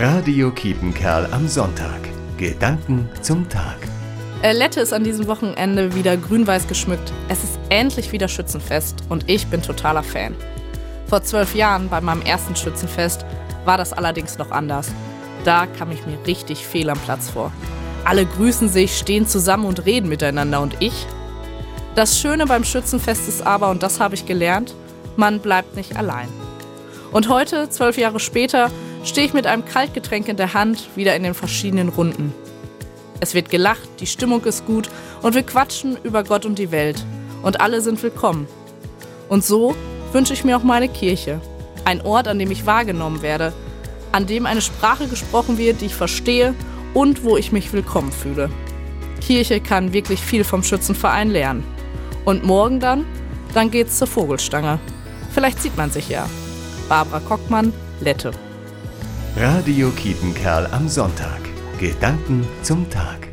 Radio Kiepenkerl am Sonntag. Gedanken zum Tag. Äh, Lette ist an diesem Wochenende wieder grün-weiß geschmückt. Es ist endlich wieder Schützenfest und ich bin totaler Fan. Vor zwölf Jahren, bei meinem ersten Schützenfest, war das allerdings noch anders. Da kam ich mir richtig fehl am Platz vor. Alle grüßen sich, stehen zusammen und reden miteinander und ich? Das Schöne beim Schützenfest ist aber, und das habe ich gelernt, man bleibt nicht allein. Und heute, zwölf Jahre später, stehe ich mit einem Kaltgetränk in der Hand wieder in den verschiedenen Runden. Es wird gelacht, die Stimmung ist gut und wir quatschen über Gott und die Welt. Und alle sind willkommen. Und so wünsche ich mir auch meine Kirche. Ein Ort, an dem ich wahrgenommen werde, an dem eine Sprache gesprochen wird, die ich verstehe und wo ich mich willkommen fühle. Kirche kann wirklich viel vom Schützenverein lernen. Und morgen dann? Dann geht's zur Vogelstange. Vielleicht sieht man sich ja. Barbara Kockmann, Lette. Radio Kiepenkerl am Sonntag. Gedanken zum Tag.